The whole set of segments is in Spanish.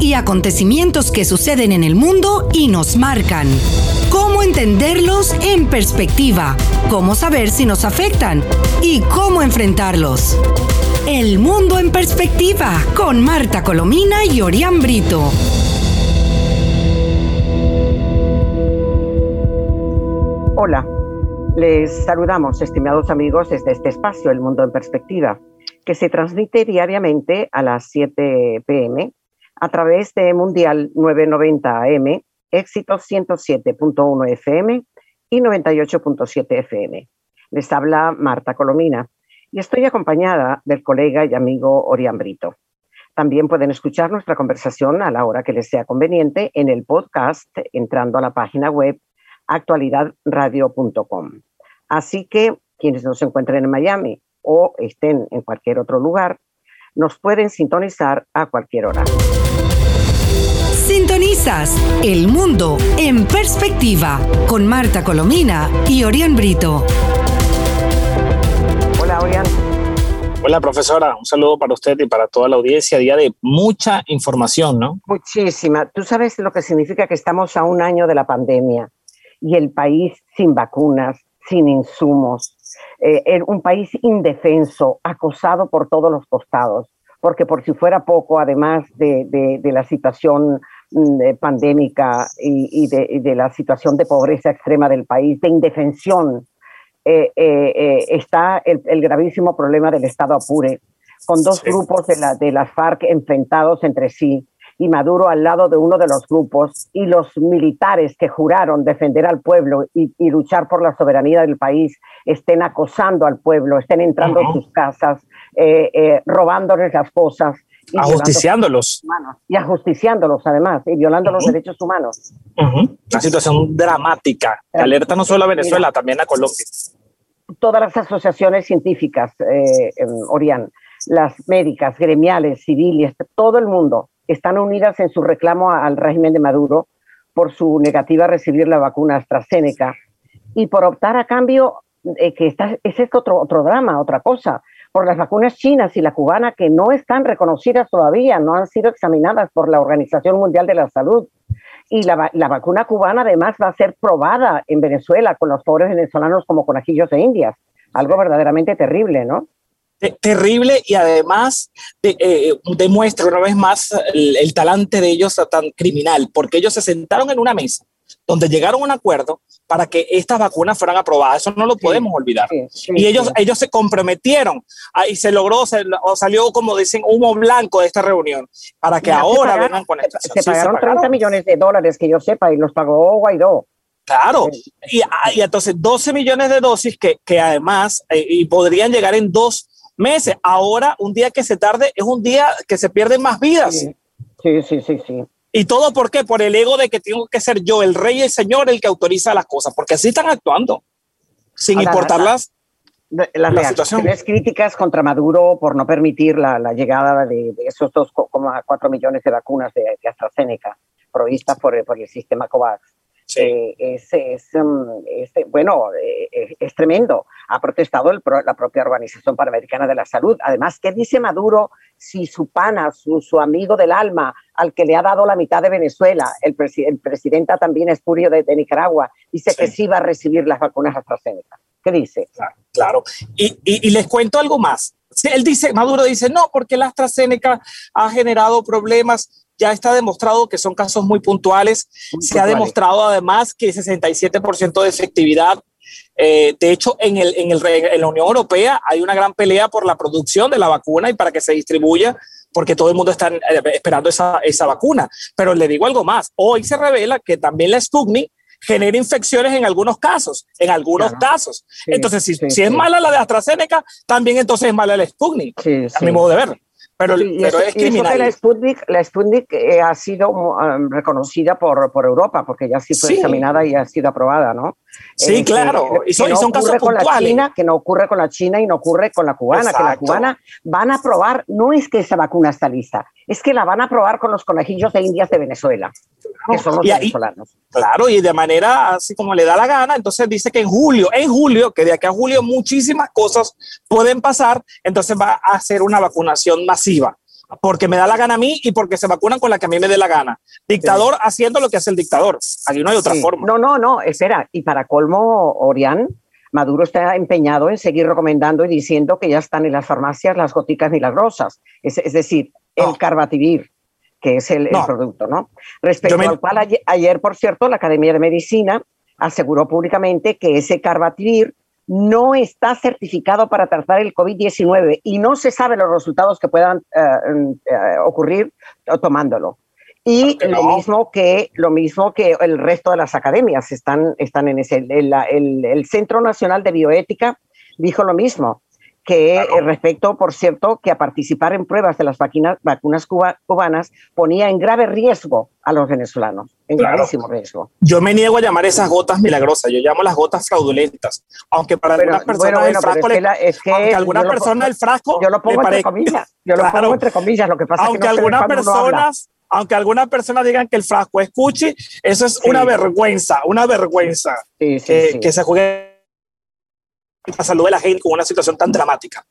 y acontecimientos que suceden en el mundo y nos marcan. Cómo entenderlos en perspectiva, cómo saber si nos afectan y cómo enfrentarlos. El mundo en perspectiva con Marta Colomina y Orián Brito. Hola, les saludamos, estimados amigos, desde este espacio, El Mundo en Perspectiva, que se transmite diariamente a las 7 pm a través de Mundial 990 AM, Éxito 107.1 FM y 98.7 FM. Les habla Marta Colomina y estoy acompañada del colega y amigo Orián Brito. También pueden escuchar nuestra conversación a la hora que les sea conveniente en el podcast entrando a la página web actualidadradio.com. Así que quienes nos encuentren en Miami o estén en cualquier otro lugar, nos pueden sintonizar a cualquier hora. Sintonizas El Mundo en Perspectiva con Marta Colomina y Orián Brito. Hola, Orián. Hola, profesora. Un saludo para usted y para toda la audiencia. Día de mucha información, ¿no? Muchísima. Tú sabes lo que significa que estamos a un año de la pandemia y el país sin vacunas, sin insumos, eh, un país indefenso, acosado por todos los costados, porque por si fuera poco, además de, la situación pandémica y, de, la situación de pobreza extrema del país, de indefensión, eh, eh, está el, gravísimo problema del Estado Apure, con dos grupos de, la, de las FARC enfrentados entre sí, y Maduro al lado de uno de los grupos y los militares que juraron defender al pueblo y, luchar por la soberanía del país estén acosando al pueblo, estén entrando en sus casas, eh, eh, robándoles las cosas. Y ajusticiándolos. Y ajusticiándolos además, y violando los derechos humanos. Una situación dramática. alerta no solo a Venezuela, también a Colombia. Todas las asociaciones científicas, eh, Orián, las médicas, gremiales, civiles, todo el mundo están unidas en su reclamo al régimen de Maduro por su negativa a recibir la vacuna AstraZeneca y por optar a cambio, eh, que está, es esto otro, otro drama, otra cosa, por las vacunas chinas y la cubana que no están reconocidas todavía, no han sido examinadas por la Organización Mundial de la Salud. Y la, vacuna cubana además va a ser probada en Venezuela con los pobres venezolanos como conejillos de indias. Algo verdaderamente terrible, ¿no? terrible y además eh, demuestra una vez más el, talante de ellos tan criminal, porque ellos se sentaron en una mesa donde llegaron a un acuerdo para que estas vacunas fueran aprobadas. Eso no lo podemos olvidar. y ellos, ellos se comprometieron y se logró, se, salió, como dicen, humo blanco de esta reunión para que ahora vengan con esta. Se, pagaron 30 millones de dólares, que yo sepa, y los pagó Guaidó. Claro, y, ah, y, entonces 12 millones de dosis que, que además eh, y podrían llegar en dos meses. Ahora, un día que se tarde es un día que se pierden más vidas. Sí, sí, sí, sí. ¿Y todo por qué? Por el ego de que tengo que ser yo, el rey y el señor, el que autoriza las cosas, porque así están actuando, sin importarlas. Las, las críticas contra Maduro por no permitir la, llegada de, esos 2,4 millones de vacunas de, AstraZeneca provistas por, por el sistema COVAX eh, es, um, bueno, eh, es, tremendo. Ha protestado la propia Organización Panamericana de la Salud. Además, ¿qué dice Maduro si su pana, su, amigo del alma, al que le ha dado la mitad de Venezuela, el, el presidente también espurio de, de Nicaragua, dice que sí va a recibir las vacunas AstraZeneca? ¿Qué dice? Claro, Y, y, les cuento algo más. Él dice, Maduro dice, no, porque la AstraZeneca ha generado problemas ya está demostrado que son casos muy puntuales. Se ha demostrado además que 67% de efectividad. Eh, de hecho, en, el, en, el, en la Unión Europea hay una gran pelea por la producción de la vacuna y para que se distribuya, porque todo el mundo está eh, esperando esa, esa vacuna. Pero le digo algo más. Hoy se revela que también la Sputnik genera infecciones en algunos casos, en algunos casos. entonces, si, si es mala la de AstraZeneca, también entonces es mala la Sputnik, a mi modo de ver. Pero, es criminal. la Sputnik, la Sputnik eh, ha sido um, reconocida por, por Europa, porque ya sí fue examinada y ha sido aprobada, ¿no? Sí, eh, claro. y son, no son casos con la China, que no ocurre con la China y no ocurre con la cubana, que la cubana van a probar, no es que esa vacuna está lista, es que la van a probar con los conejillos de Indias de Venezuela, que son los venezolanos. claro, y de manera así como le da la gana, entonces dice que en julio, en julio, que de aquí a julio muchísimas cosas pueden pasar, entonces va a hacer una vacunación masiva porque me da la gana a mí y porque se vacunan con la que a mí me dé la gana. Dictador haciendo lo que hace el dictador. Aquí no hay otra forma. No, no, no, espera. Y para colmo, Orián, Maduro está empeñado en seguir recomendando y diciendo que ya están en las farmacias las goticas milagrosas. Es, es decir, el carbativir, que es el, producto, ¿no? Respecto al cual ayer, por cierto, la Academia de Medicina aseguró públicamente que ese carbativir no está certificado para tratar el COVID-19 y no se sabe los resultados que puedan eh, eh, ocurrir tomándolo. Y lo mismo que lo mismo que el resto de las academias están, están en ese. El, el, Centro Nacional de Bioética dijo lo mismo que eh, respecto, por cierto, que a participar en pruebas de las vacunas, vacunas cubanas ponía en grave riesgo a los venezolanos, en gravísimo riesgo. Yo me niego a llamar esas gotas milagrosas, yo llamo las gotas fraudulentas, aunque para algunas personas el frasco, es que aunque algunas personas el frasco, yo lo pongo entre comillas, yo lo pongo entre comillas, lo que pasa aunque es que algunas personas aunque algunas personas digan que el frasco es cuchi, eso es una vergüenza, una vergüenza que se juegue la salud de la gente con una situación tan dramática.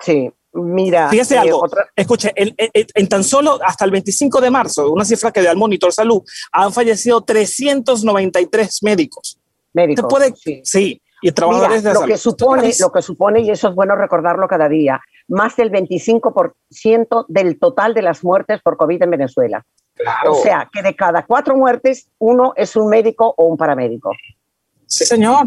Sí, mira. Fíjese eh, algo, escuche, en, tan solo hasta el 25 de marzo, una cifra que da el Monitor Salud, han fallecido 393 médicos. Médicos. puede, sí. y trabajadores de lo que supone, lo que supone y eso es bueno recordarlo cada día, más del 25% del total de las muertes por COVID en Venezuela. Claro. O sea, que de cada cuatro muertes, uno es un médico o un paramédico. Sí, señor.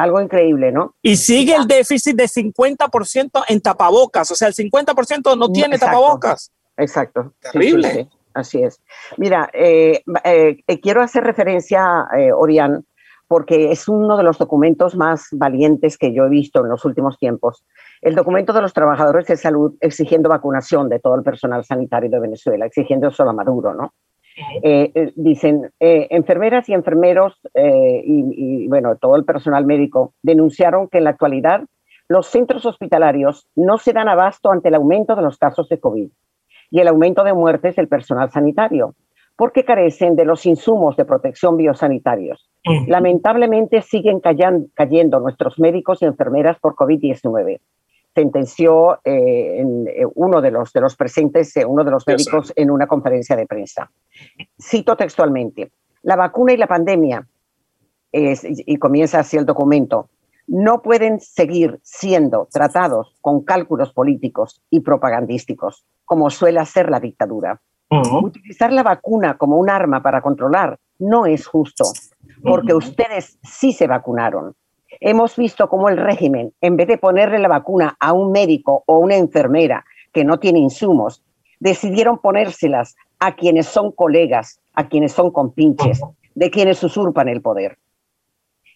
Algo increíble, ¿no? Y sigue el déficit de 50% en tapabocas, o sea, el 50% no tiene tapabocas. Exacto. Terrible. así es. Mira, eh, eh, eh, quiero hacer referencia, Orián, porque es uno de los documentos más valientes que yo he visto en los últimos tiempos. El documento de los trabajadores de salud exigiendo vacunación de todo el personal sanitario de Venezuela, exigiendo eso a Maduro, ¿no? Eh, eh, dicen, eh, enfermeras y enfermeros y, bueno, todo el personal médico denunciaron que en la actualidad los centros hospitalarios no se dan abasto ante el aumento de los casos de COVID y el aumento de muertes del personal sanitario, porque carecen de los insumos de protección biosanitarios. Lamentablemente siguen cayendo nuestros médicos y enfermeras por COVID-19 sentenció eh, eh, uno de los, de los presentes, eh, uno de los médicos, en una conferencia de prensa. Cito textualmente, la vacuna y la pandemia, y comienza así el documento, no pueden seguir siendo tratados con cálculos políticos y propagandísticos, como suele hacer la dictadura. Utilizar la vacuna como un arma para controlar no es justo, porque ustedes sí se vacunaron hemos visto cómo el régimen, en vez de ponerle la vacuna a un médico o una enfermera que no tiene insumos, decidieron ponérselas a quienes son colegas, a quienes son compinches, de quienes usurpan el poder.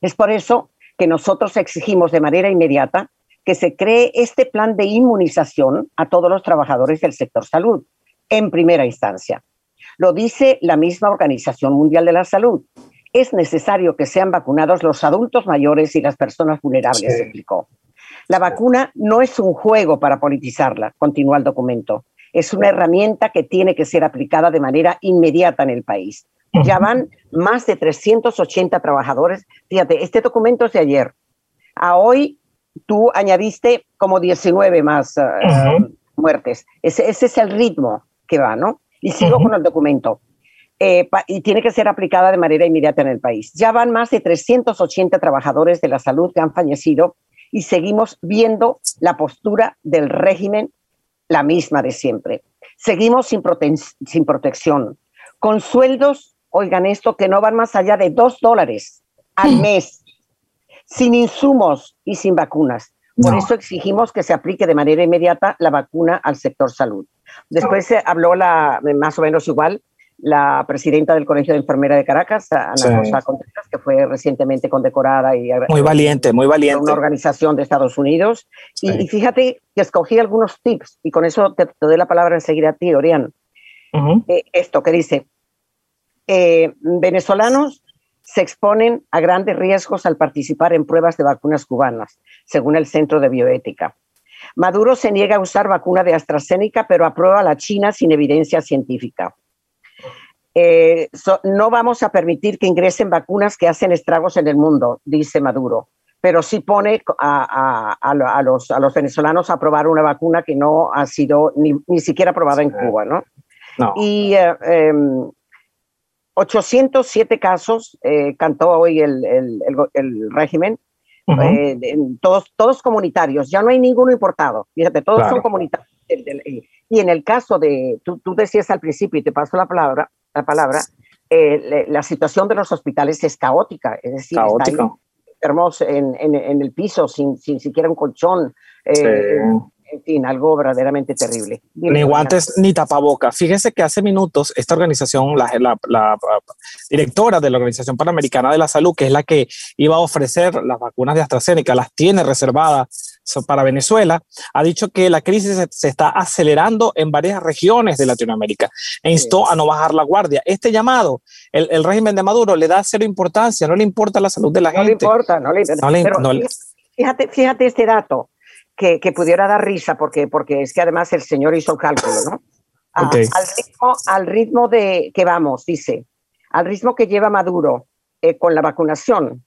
Es por eso que nosotros exigimos de manera inmediata que se cree este plan de inmunización a todos los trabajadores del sector salud, en primera instancia. Lo dice la misma Organización Mundial de la Salud, es necesario que sean vacunados los adultos mayores y las personas vulnerables, explicó. La vacuna no es un juego para politizarla, continúa el documento. Es una herramienta que tiene que ser aplicada de manera inmediata en el país. Ya van más de 380 trabajadores. Fíjate, este documento es de ayer. A hoy tú añadiste como 19 más eh, muertes. Ese, es el ritmo que va, ¿no? Y sigo con el documento. Eh, y tiene que ser aplicada de manera inmediata en el país. Ya van más de 380 trabajadores de la salud que han fallecido y seguimos viendo la postura del régimen la misma de siempre. Seguimos sin, sin protección, con sueldos, oigan esto, que no van más allá de dos dólares al mm. mes, sin insumos y sin vacunas. Por eso exigimos que se aplique de manera inmediata la vacuna al sector salud. Después se habló la, más o menos igual la presidenta del Colegio de Enfermera de Caracas, Ana Rosa Contreras, que fue recientemente condecorada y muy valiente, muy valiente. Una organización de Estados Unidos. Y, fíjate que escogí algunos tips y con eso te, doy la palabra enseguida a ti, Orián. Eh, esto que dice, eh, venezolanos se exponen a grandes riesgos al participar en pruebas de vacunas cubanas, según el Centro de Bioética. Maduro se niega a usar vacuna de AstraZeneca, pero aprueba la China sin evidencia científica. Eh, no vamos a permitir que ingresen vacunas que hacen estragos en el mundo, dice Maduro. pero sí pone a, a, los, a los venezolanos a probar una vacuna que no ha sido ni, ni siquiera aprobada en Cuba, ¿no? Y 807 eh, em, casos eh, cantó hoy el, el, el, régimen, eh, todos, todos comunitarios, ya no hay ninguno importado, fíjate, todos son comunitarios. Y en el caso de, tú, tú, decías al principio, y te paso la palabra, la palabra la situación de los hospitales es caótica, es decir, están enfermos en, en, en, el piso sin, sin siquiera un colchón. Eh, fin, algo verdaderamente terrible. ni guantes ni tapaboca. Fíjese que hace minutos esta organización, la, la, directora de la Organización Panamericana de la Salud, que es la que iba a ofrecer las vacunas de AstraZeneca, las tiene reservadas para Venezuela, ha dicho que la crisis se, está acelerando en varias regiones de Latinoamérica e instó a no bajar la guardia. Este llamado, el, régimen de Maduro le da cero importancia, no le importa la salud de la gente. No le importa, no le importa. fíjate, fíjate este dato que, pudiera dar risa, porque, porque es que además el señor hizo el cálculo, ¿no? Ah, al, ritmo, al ritmo de que vamos, dice, al ritmo que lleva Maduro eh, con la vacunación,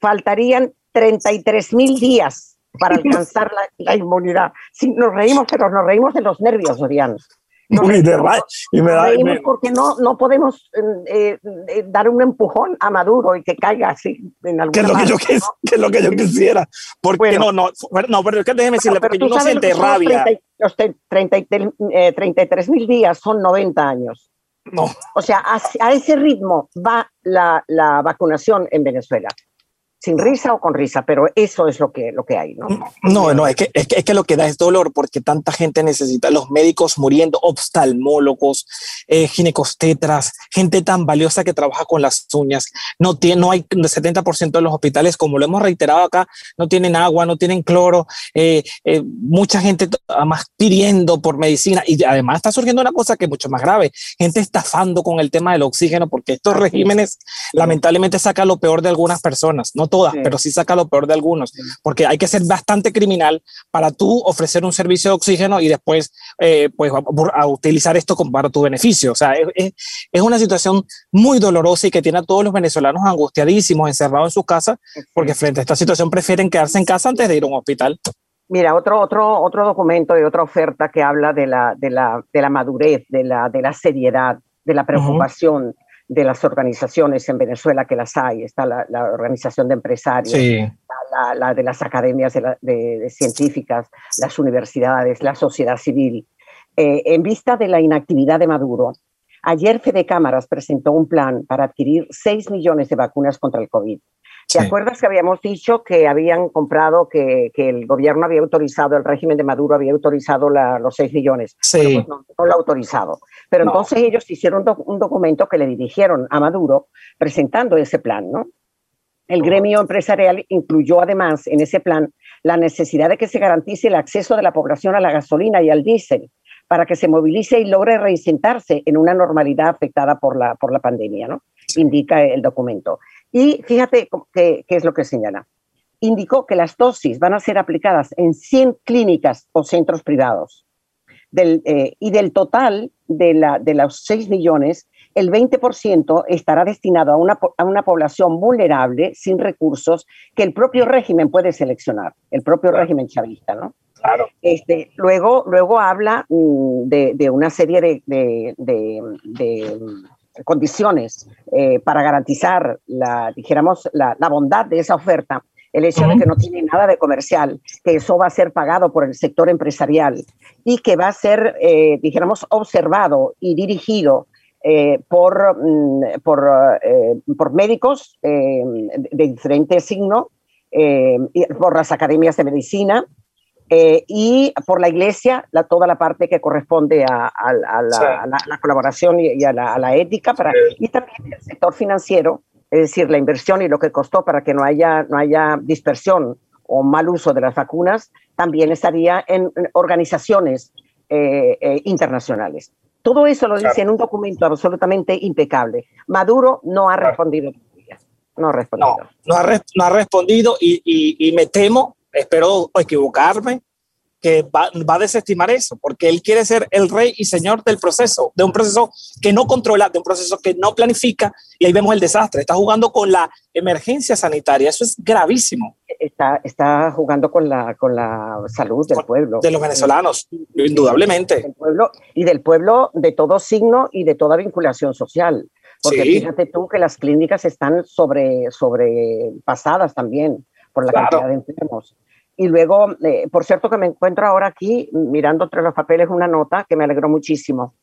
faltarían 33 mil días para alcanzar la, la, inmunidad. Sí, nos reímos, pero nos reímos de los nervios, Orián. y me da, porque no, no podemos eh, eh, dar un empujón a Maduro y que caiga así en algún que es lo que yo que es lo que yo quisiera. Porque no no no pero déjeme decirle porque yo no siente rabia. 33 eh, mil días son 90 años. No. O sea a, a ese ritmo va la, la vacunación en Venezuela sin risa o con risa, pero eso es lo que, lo que hay, ¿no? No, no, es que, es que, lo que da es dolor porque tanta gente necesita, los médicos muriendo, oftalmólogos, eh, ginecostetras, gente tan valiosa que trabaja con las uñas. No, tiene, no hay el 70% de los hospitales, como lo hemos reiterado acá, no tienen agua, no tienen cloro, eh, eh, mucha gente además pidiendo por medicina y además está surgiendo una cosa que es mucho más grave, gente estafando con el tema del oxígeno porque estos regímenes lamentablemente sacan lo peor de algunas personas, no todas, pero sí saca lo peor de algunos, porque hay que ser bastante criminal para tú ofrecer un servicio de oxígeno y después eh, pues a, utilizar esto para tu beneficio. O sea, es, es, una situación muy dolorosa y que tiene a todos los venezolanos angustiadísimos, encerrados en sus casas, porque frente a esta situación prefieren quedarse en casa antes de ir a un hospital. Mira, otro, otro, otro documento y otra oferta que habla de la, de la, de la madurez, de la, de la seriedad, de la preocupación de las organizaciones en Venezuela que las hay. Está la, organización de empresarios, la, de las academias de, científicas, las universidades, la sociedad civil. Eh, en vista de la inactividad de Maduro, ayer Fede Cámaras presentó un plan para adquirir 6 millones de vacunas contra el COVID. ¿Te acuerdas que habíamos dicho que habían comprado, que, que, el gobierno había autorizado, el régimen de Maduro había autorizado los 6 millones? Sí. Pues no, lo ha autorizado. Pero entonces ellos hicieron un documento que le dirigieron a Maduro presentando ese plan, ¿no? El gremio empresarial incluyó además en ese plan la necesidad de que se garantice el acceso de la población a la gasolina y al diésel para que se movilice y logre reinsentarse en una normalidad afectada por la, por la pandemia, ¿no? Indica el documento. Y fíjate qué, es lo que señala. Indicó que las dosis van a ser aplicadas en 100 clínicas o centros privados. Del, eh, y del total de, la, de los 6 millones, el 20% estará destinado a una, a una, población vulnerable, sin recursos, que el propio régimen puede seleccionar, el propio régimen chavista, ¿no? Claro. Este, luego, luego habla mm, de, de, una serie de, de, condiciones eh, para garantizar la, dijéramos, la, bondad de esa oferta, el hecho de que no tiene nada de comercial, que eso va a ser pagado por el sector empresarial y que va a ser, eh, dijéramos, observado y dirigido eh, por, mm, por, por, médicos de diferente signo, por las academias de medicina, eh, y por la Iglesia la, toda la parte que corresponde a, la, colaboración y, a, la, ética, para, y también el sector financiero, es decir, la inversión y lo que costó para que no haya, no haya dispersión o mal uso de las vacunas, también estaría en, organizaciones eh, eh, internacionales. Todo eso lo dice en un documento absolutamente impecable. Maduro no ha respondido. No ha respondido. No, no, ha, respondido y, y, y me temo espero equivocarme, que va, a desestimar eso, porque él quiere ser el rey y señor del proceso, de un proceso que no controla, de un proceso que no planifica, y ahí vemos el desastre. Está jugando con la emergencia sanitaria, eso es gravísimo. Está, está jugando con la, con la salud del pueblo. De los venezolanos, indudablemente. Del pueblo, y del pueblo de todo signo y de toda vinculación social. Porque fíjate tú que las clínicas están sobre, sobrepasadas también por la cantidad de enfermos. Y luego, eh, por cierto, que me encuentro ahora aquí mirando entre los papeles una nota que me alegró muchísimo.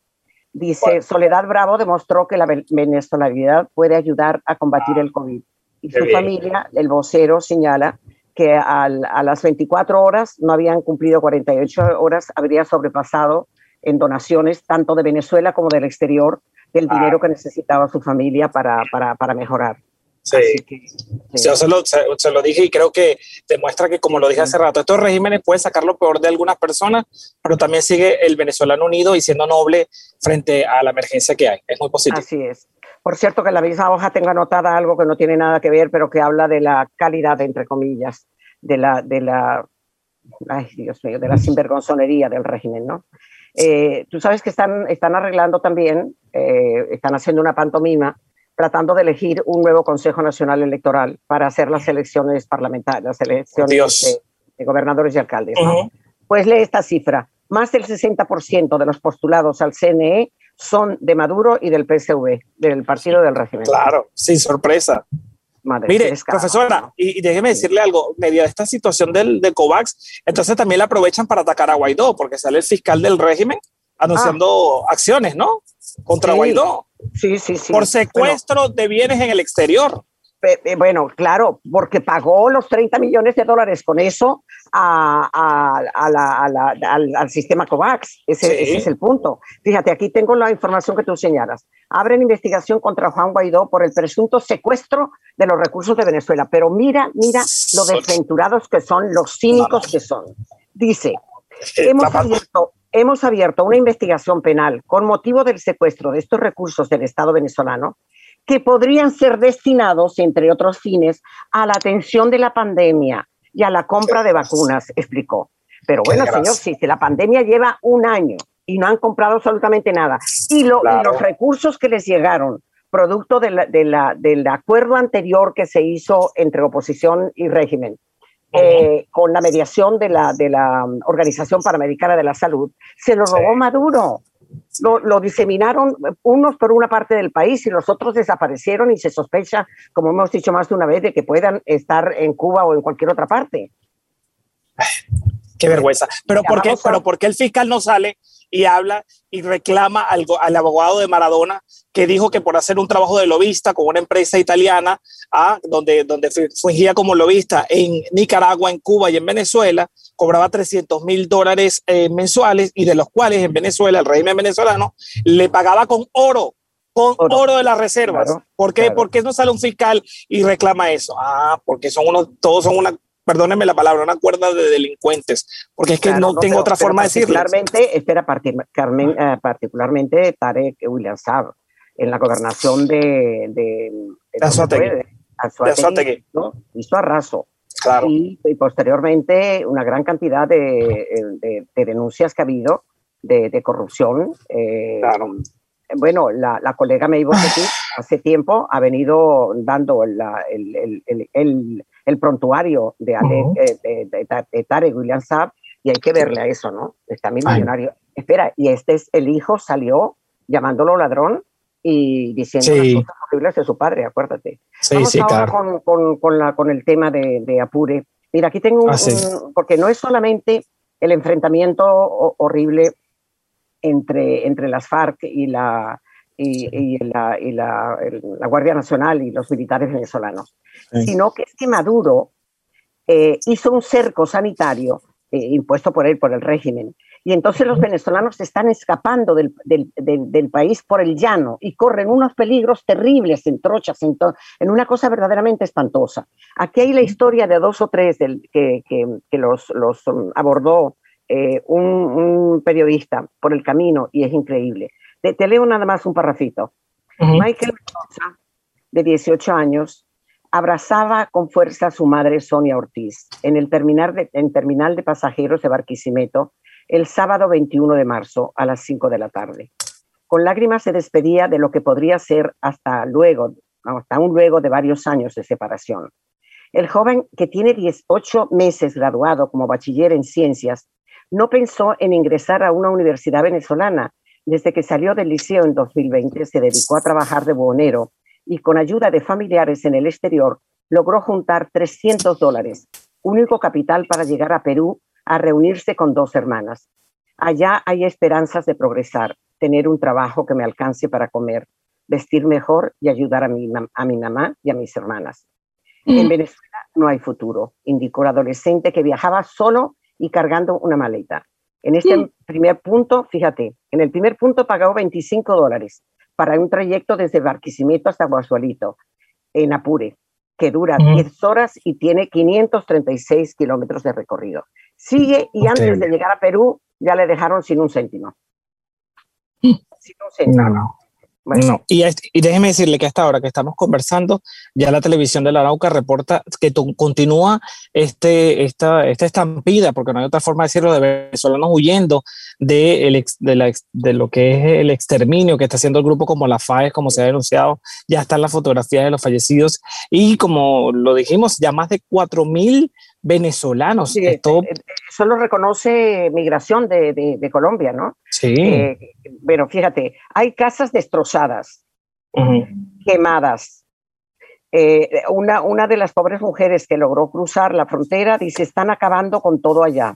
Dice, Soledad Bravo demostró que la venezolanidad puede ayudar a combatir el COVID. Y su familia, el vocero, señala que a las 24 horas no habían cumplido 48 horas, habría sobrepasado en donaciones tanto de Venezuela como del exterior del ah. dinero que necesitaba su familia para, para, para mejorar. Sí. Yo se lo, se, lo, dije y creo que demuestra que, como lo dije hace rato, estos regímenes pueden sacar lo peor de algunas personas, pero también sigue el venezolano unido y siendo noble frente a la emergencia que hay. Es muy positivo. Así es. Por cierto, que en la misma hoja tengo anotada algo que no tiene nada que ver, pero que habla de la calidad, entre comillas, de la, de la, ay, Dios mío, de la sinvergonzonería del régimen, ¿no? Eh, tú sabes que están, están arreglando también, eh, están haciendo una pantomima tratando de elegir un nuevo Consejo Nacional Electoral para hacer las elecciones parlamentarias, las elecciones de, gobernadores y alcaldes. Pues lee esta cifra. Más del 60% de los postulados al CNE son de Maduro y del PSV, del partido del régimen. Claro, sin sorpresa. Mire, profesora, y, déjeme decirle algo, medio de esta situación del, de COVAX, entonces también la aprovechan para atacar a Guaidó, porque sale el fiscal del régimen anunciando ah. acciones, ¿no? Contra Guaidó. Sí, sí, sí. Por secuestro de bienes en el exterior. Bueno, claro, porque pagó los 30 millones de dólares con eso a, al, sistema COVAX. Ese, es el punto. Fíjate, aquí tengo la información que tú señalas. Abren investigación contra Juan Guaidó por el presunto secuestro de los recursos de Venezuela. Pero mira, mira lo desventurados que son, los cínicos que son. Dice, hemos abierto hemos abierto una investigación penal con motivo del secuestro de estos recursos del Estado venezolano que podrían ser destinados, entre otros fines, a la atención de la pandemia y a la compra de vacunas, explicó. Pero bueno, señor, si la pandemia lleva un año y no han comprado absolutamente nada, y, los recursos que les llegaron, producto del acuerdo anterior que se hizo entre oposición y régimen, eh, con la mediación de la, de la Organización Panamericana de la Salud, se lo robó Maduro. Lo, lo, diseminaron unos por una parte del país y los otros desaparecieron y se sospecha, como hemos dicho más de una vez, de que puedan estar en Cuba o en cualquier otra parte. Qué vergüenza. Pero ¿por qué, pero ¿por qué el fiscal no sale y habla y reclama al, al, abogado de Maradona que dijo que por hacer un trabajo de lobista con una empresa italiana, ah, donde, donde fungía como lobista en Nicaragua, en Cuba y en Venezuela, cobraba 300 mil dólares eh, mensuales y de los cuales en Venezuela, el régimen venezolano, le pagaba con oro con oro, de las reservas. ¿Por, qué? ¿Por qué no sale un fiscal y reclama eso? Ah, porque son unos, todos son una perdónenme la palabra, una cuerda de delincuentes, porque es que no, tengo otra forma de decirlo. Particularmente, espera, Carmen, eh, particularmente Tarek William Saab, en la gobernación de, de, de, ¿no? hizo arraso. Claro. Y, posteriormente una gran cantidad de, denuncias que ha habido de, corrupción. Eh, claro. Bueno, la, la colega Meibo hace tiempo ha venido dando el, el, el, el prontuario de, eh, de, Tarek William Saab y hay que verle a eso, ¿no? Está mi millonario. Espera, y este es el hijo salió llamándolo ladrón y diciendo las cosas horribles de su padre, acuérdate. Sí, Vamos sí, ahora con, con, con, la, con el tema de, de Apure. Mira, aquí tengo ah, un, porque no es solamente el enfrentamiento horrible entre, entre las FARC y la, y, la, y la, la, Guardia Nacional y los militares venezolanos, sino que es que Maduro eh, hizo un cerco sanitario eh, impuesto por él, por el régimen, y entonces los venezolanos están escapando del, del, del, país por el llano y corren unos peligros terribles en trochas, en, en una cosa verdaderamente espantosa. Aquí hay la historia de dos o tres del, que, que, que, los, los um, abordó eh, un, un periodista por el camino y es increíble. Te, leo nada más un parrafito. Michael Mendoza, de 18 años, abrazaba con fuerza a su madre Sonia Ortiz en el terminal de, pasajeros de Barquisimeto el sábado 21 de marzo a las 5 de la tarde. Con lágrimas se despedía de lo que podría ser hasta luego, hasta un luego de varios años de separación. El joven, que tiene 18 meses graduado como bachiller en ciencias, no pensó en ingresar a una universidad venezolana. Desde que salió del liceo en 2020 se dedicó a trabajar de buhonero y con ayuda de familiares en el exterior logró juntar 300 dólares, único capital para llegar a Perú a reunirse con dos hermanas. Allá hay esperanzas de progresar, tener un trabajo que me alcance para comer, vestir mejor y ayudar a mi, a mi mamá y a mis hermanas. En mm. Venezuela no hay futuro, indicó el adolescente que viajaba solo y cargando una maleta. En este mm. primer punto, fíjate, en el primer punto pagó 25 dólares para un trayecto desde Barquisimeto hasta Guasualito, en Apure, que dura 10 mm. horas y tiene 536 kilómetros de recorrido. Sigue y antes de llegar a Perú ya le dejaron sin un céntimo. Sin un céntimo. No, no. No, y, y, déjeme decirle que hasta ahora que estamos conversando, ya la televisión de la Arauca reporta que continúa este, esta, esta estampida, porque no hay otra forma de decirlo, de venezolanos huyendo de, el de, la, de, lo que es el exterminio que está haciendo el grupo como la FAES, como se ha denunciado, ya están las fotografías de los fallecidos. Y como lo dijimos, ya más de 4.000 venezolanos. Sí, Esto... Eh, eso lo reconoce Migración de, de, Colombia, ¿no? Sí. bueno, eh, fíjate, hay casas destrozadas, quemadas. Eh, una, una de las pobres mujeres que logró cruzar la frontera dice, están acabando con todo allá.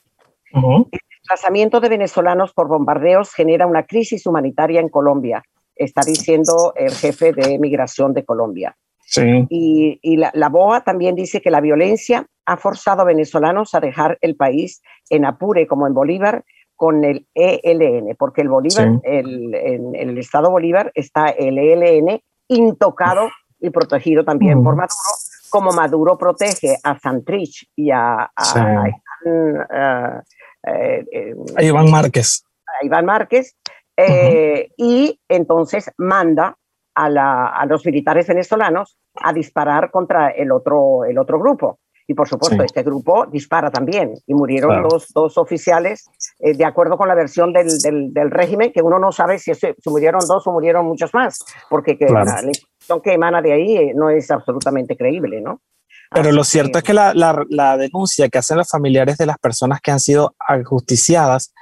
El desplazamiento de venezolanos por bombardeos genera una crisis humanitaria en Colombia, está diciendo el jefe de Migración de Colombia. Sí. Y, y la, la, BOA también dice que la violencia ha forzado a venezolanos a dejar el país en Apure como en Bolívar con el ELN, porque el Bolívar, el, en, el Estado Bolívar está el ELN intocado y protegido también por Maduro, como Maduro protege a Santrich y a, Iván Márquez. A Iván Márquez, eh, y entonces manda a, la, a, los militares venezolanos a disparar contra el otro, el otro grupo. Y por supuesto, este grupo dispara también. Y murieron dos, dos, oficiales, eh, de acuerdo con la versión del, del, del, régimen, que uno no sabe si, se, murieron dos o murieron muchos más, porque que la, la, información que emana de ahí eh, no es absolutamente creíble, ¿no? Pero Así lo cierto que... es que la, la, la, denuncia que hacen los familiares de las personas que han sido ajusticiadas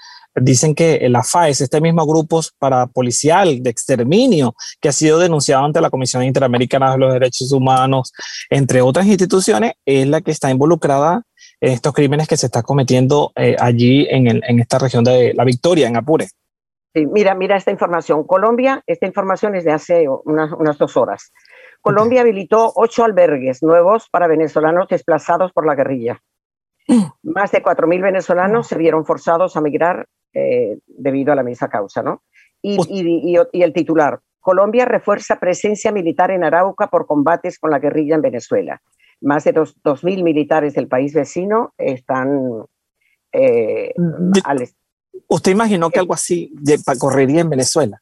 dicen que la FAES, este mismo grupo para policial de exterminio que ha sido denunciado ante la Comisión Interamericana de los Derechos Humanos, entre otras instituciones, es la que está involucrada en estos crímenes que se está cometiendo eh, allí en, el, en, esta región de La Victoria, en Apure. Sí, mira, mira esta información. Colombia, esta información es de hace unas, unas dos horas. Colombia habilitó ocho albergues nuevos para venezolanos desplazados por la guerrilla. Más de 4.000 venezolanos se vieron forzados a migrar eh, debido a la misma causa, ¿no? Y, y, y, y, el titular, Colombia refuerza presencia militar en Arauca por combates con la guerrilla en Venezuela. Más de 2.000 militares del país vecino están... Eh, al... ¿Usted imaginó que algo así correría en Venezuela?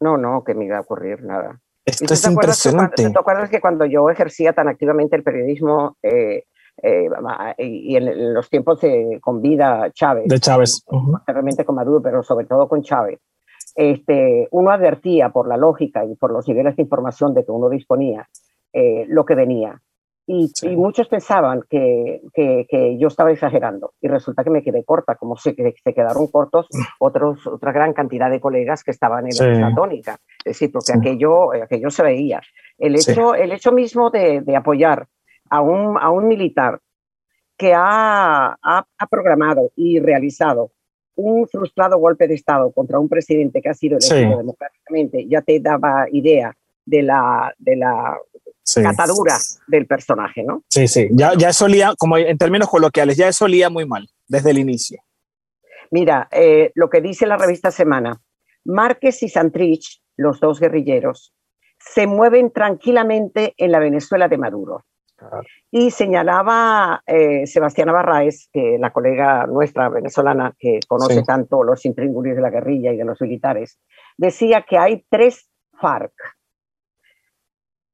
No, no, que me iba a ocurrir nada. Esto es impresionante. ¿Te acuerdas que cuando yo ejercía tan activamente el periodismo, eh, eh, y en los tiempos de, con vida Chávez. De Chávez. Realmente con Maduro, pero sobre todo con Chávez. Este, uno advertía por la lógica y por los niveles de información de que uno disponía eh, lo que venía. Y, sí. y muchos pensaban que, que, que, yo estaba exagerando y resulta que me quedé corta, como se, se quedaron cortos otros, otra gran cantidad de colegas que estaban en sí. la tónica. Es decir, porque sí. aquello, aquello se veía. El hecho, el hecho mismo de, de apoyar a un, a un militar que ha, ha, ha, programado y realizado un frustrado golpe de Estado contra un presidente que ha sido elegido sí. democráticamente, ya te daba idea de la, de la sí. catadura del personaje, ¿no? Sí, sí, ya, ya eso olía, como en términos coloquiales, ya eso olía muy mal desde el inicio. Mira, eh, lo que dice la revista Semana, Márquez y Santrich, los dos guerrilleros, se mueven tranquilamente en la Venezuela de Maduro. Y señalaba eh, Sebastián Barraez, que la colega nuestra venezolana que conoce sí. tanto los intríngulis de la guerrilla y de los militares, decía que hay tres FARC.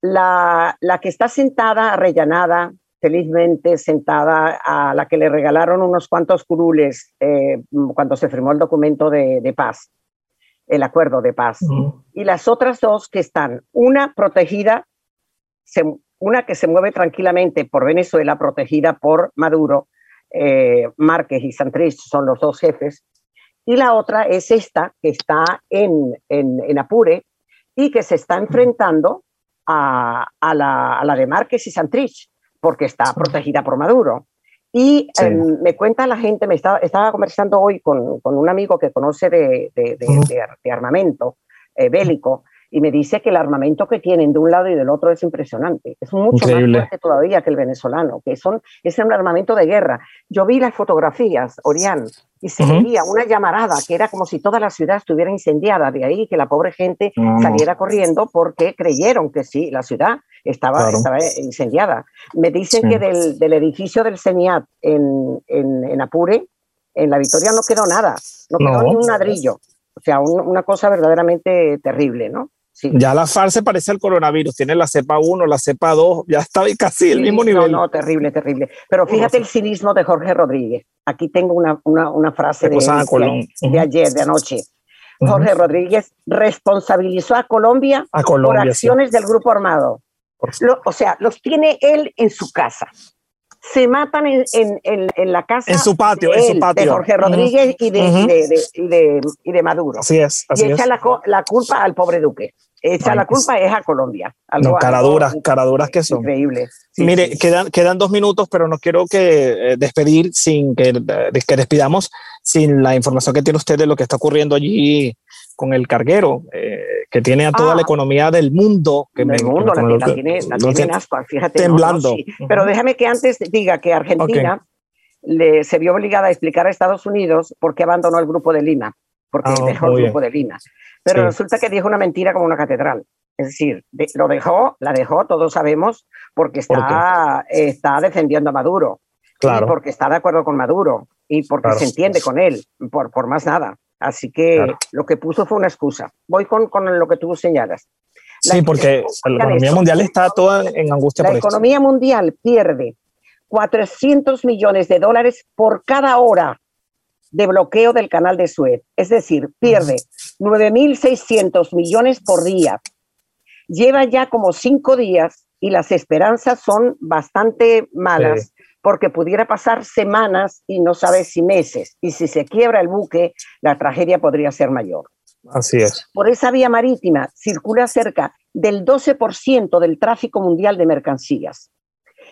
la, la que está sentada, arrellanada, felizmente sentada, a la que le regalaron unos cuantos curules eh, cuando se firmó el documento de, de paz, el acuerdo de paz. Y las otras dos que están, una protegida, se, una que se mueve tranquilamente por Venezuela, protegida por Maduro, eh, Márquez y Santrich son los dos jefes, y la otra es esta que está en, en, en Apure y que se está enfrentando a, a, la, a la, de Márquez y Santrich, porque está protegida por Maduro. Y sí. eh, me cuenta la gente, me estaba, estaba conversando hoy con, con, un amigo que conoce de, de, de, de armamento eh, bélico, y me dice que el armamento que tienen de un lado y del otro es impresionante. Es mucho Increíble. más fuerte todavía que el venezolano, que son, es un armamento de guerra. Yo vi las fotografías, Orián, y se uh -huh. veía una llamarada que era como si toda la ciudad estuviera incendiada, de ahí que la pobre gente saliera corriendo porque creyeron que sí, la ciudad estaba, claro. estaba incendiada. Me dicen sí. que del, del, edificio del CENIAT en, en, en, Apure, en la Victoria no quedó nada, no quedó no. ni un ladrillo. O sea, un, una cosa verdaderamente terrible, ¿no? Sí. Ya la FARC se parece al coronavirus, tiene la cepa 1, la cepa 2, ya está casi el mismo nivel. No, no, terrible, terrible. Pero fíjate el cinismo de Jorge Rodríguez. Aquí tengo una, una, una frase de, de, de, ayer, de anoche. Jorge uh -huh. Rodríguez responsabilizó a Colombia, a Colombia por acciones sí. del grupo armado. Lo, o sea, los tiene él en su casa. Se matan en, en, en, en la casa. En su patio, de, en su patio. de Jorge Rodríguez uh -huh. y, de, uh -huh. y, de, y, de, Maduro. Así es. Así y echa es. La, la, culpa al pobre Duque echa Ay, la culpa es a Colombia. Algo, no, caraduras, algo caraduras que son. Increíble. Sí, Mire, sí. Quedan, quedan dos minutos, pero no quiero que eh, despedir sin que, que despidamos sin la información que tiene usted de lo que está ocurriendo allí con el carguero, eh, que tiene a toda ah, la economía del mundo. Que del me, mundo, la, la, tiene, la tiene asco, fíjate. Temblando. No, no, sí. uh -huh. Pero déjame que antes diga que Argentina okay. le, se vio obligada a explicar a Estados Unidos por qué abandonó el grupo de Lima, porque oh, dejó el grupo bien. de Lima. Pero sí. resulta que dijo una mentira como una catedral. Es decir, de, lo dejó, la dejó, todos sabemos, porque está, ¿Por está defendiendo a Maduro. Claro. Y porque está de acuerdo con Maduro y porque claro. se entiende con él, por, por más nada. Así que claro. lo que puso fue una excusa. Voy con, con lo que tú señalas. La sí, porque la economía mundial está toda en angustia. La por economía esto. mundial pierde 400 millones de dólares por cada hora de bloqueo del canal de Suez. Es decir, pierde 9.600 millones por día. Lleva ya como cinco días y las esperanzas son bastante malas sí. porque pudiera pasar semanas y no sabes si meses. Y si se quiebra el buque, la tragedia podría ser mayor. Así es. Por esa vía marítima circula cerca del 12% del tráfico mundial de mercancías.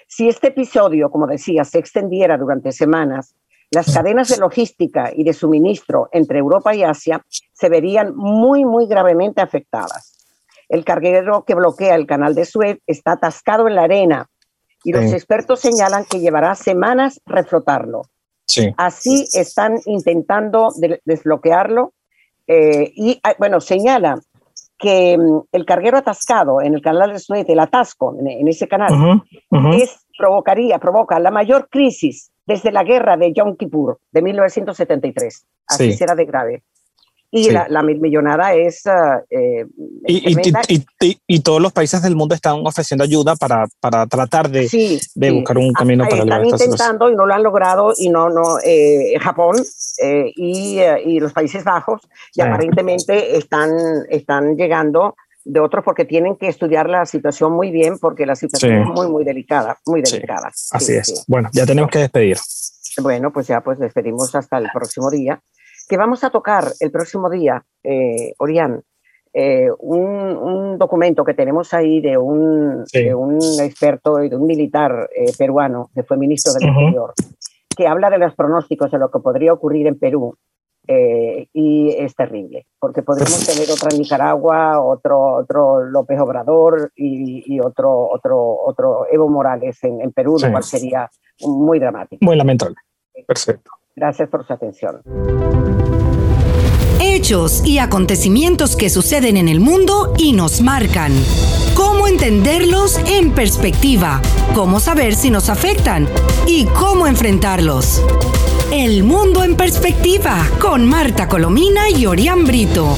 Si este episodio, como decía, se extendiera durante semanas, las cadenas de logística y de suministro entre Europa y Asia se verían muy, muy gravemente afectadas. El carguero que bloquea el canal de Suez está atascado en la arena y los sí. expertos señalan que llevará semanas reflotarlo. Sí. Así están intentando de desbloquearlo eh, y, ah, bueno, señala que um, el carguero atascado en el canal de Suez, el atasco en, en ese canal, uh -huh, uh -huh. Es, provocaría, provoca la mayor crisis desde la guerra de Yom Kippur de 1973. Así sí. será de grave. Y sí. la, la, millonada es... Uh, eh, y, y, y, y, todos los países del mundo están ofreciendo ayuda para, para tratar de, sí, de buscar un camino ah, para Están intentando y no lo han logrado, y no, no, eh, Japón eh, y, eh, y, los Países Bajos, y aparentemente están, están llegando de otros porque tienen que estudiar la situación muy bien porque la situación sí. es muy, muy delicada, muy delicada. Sí, así sí, es. Bueno, ya tenemos que despedir. Bueno, pues ya pues despedimos hasta el próximo día. Que vamos a tocar el próximo día, eh, Orián, eh, un, un, documento que tenemos ahí de un, de un experto y de un militar eh, peruano que fue ministro del uh -huh. Interior, que habla de los pronósticos de lo que podría ocurrir en Perú eh, y es terrible, porque podríamos tener otra Nicaragua, otro, otro López Obrador y, y otro, otro, otro Evo Morales en, en Perú, sí. lo cual sería muy dramático. Muy lamentable. Perfecto. Gracias por su atención. Hechos y acontecimientos que suceden en el mundo y nos marcan. Cómo entenderlos en perspectiva, cómo saber si nos afectan y cómo enfrentarlos. El mundo en perspectiva con Marta Colomina y Orián Brito.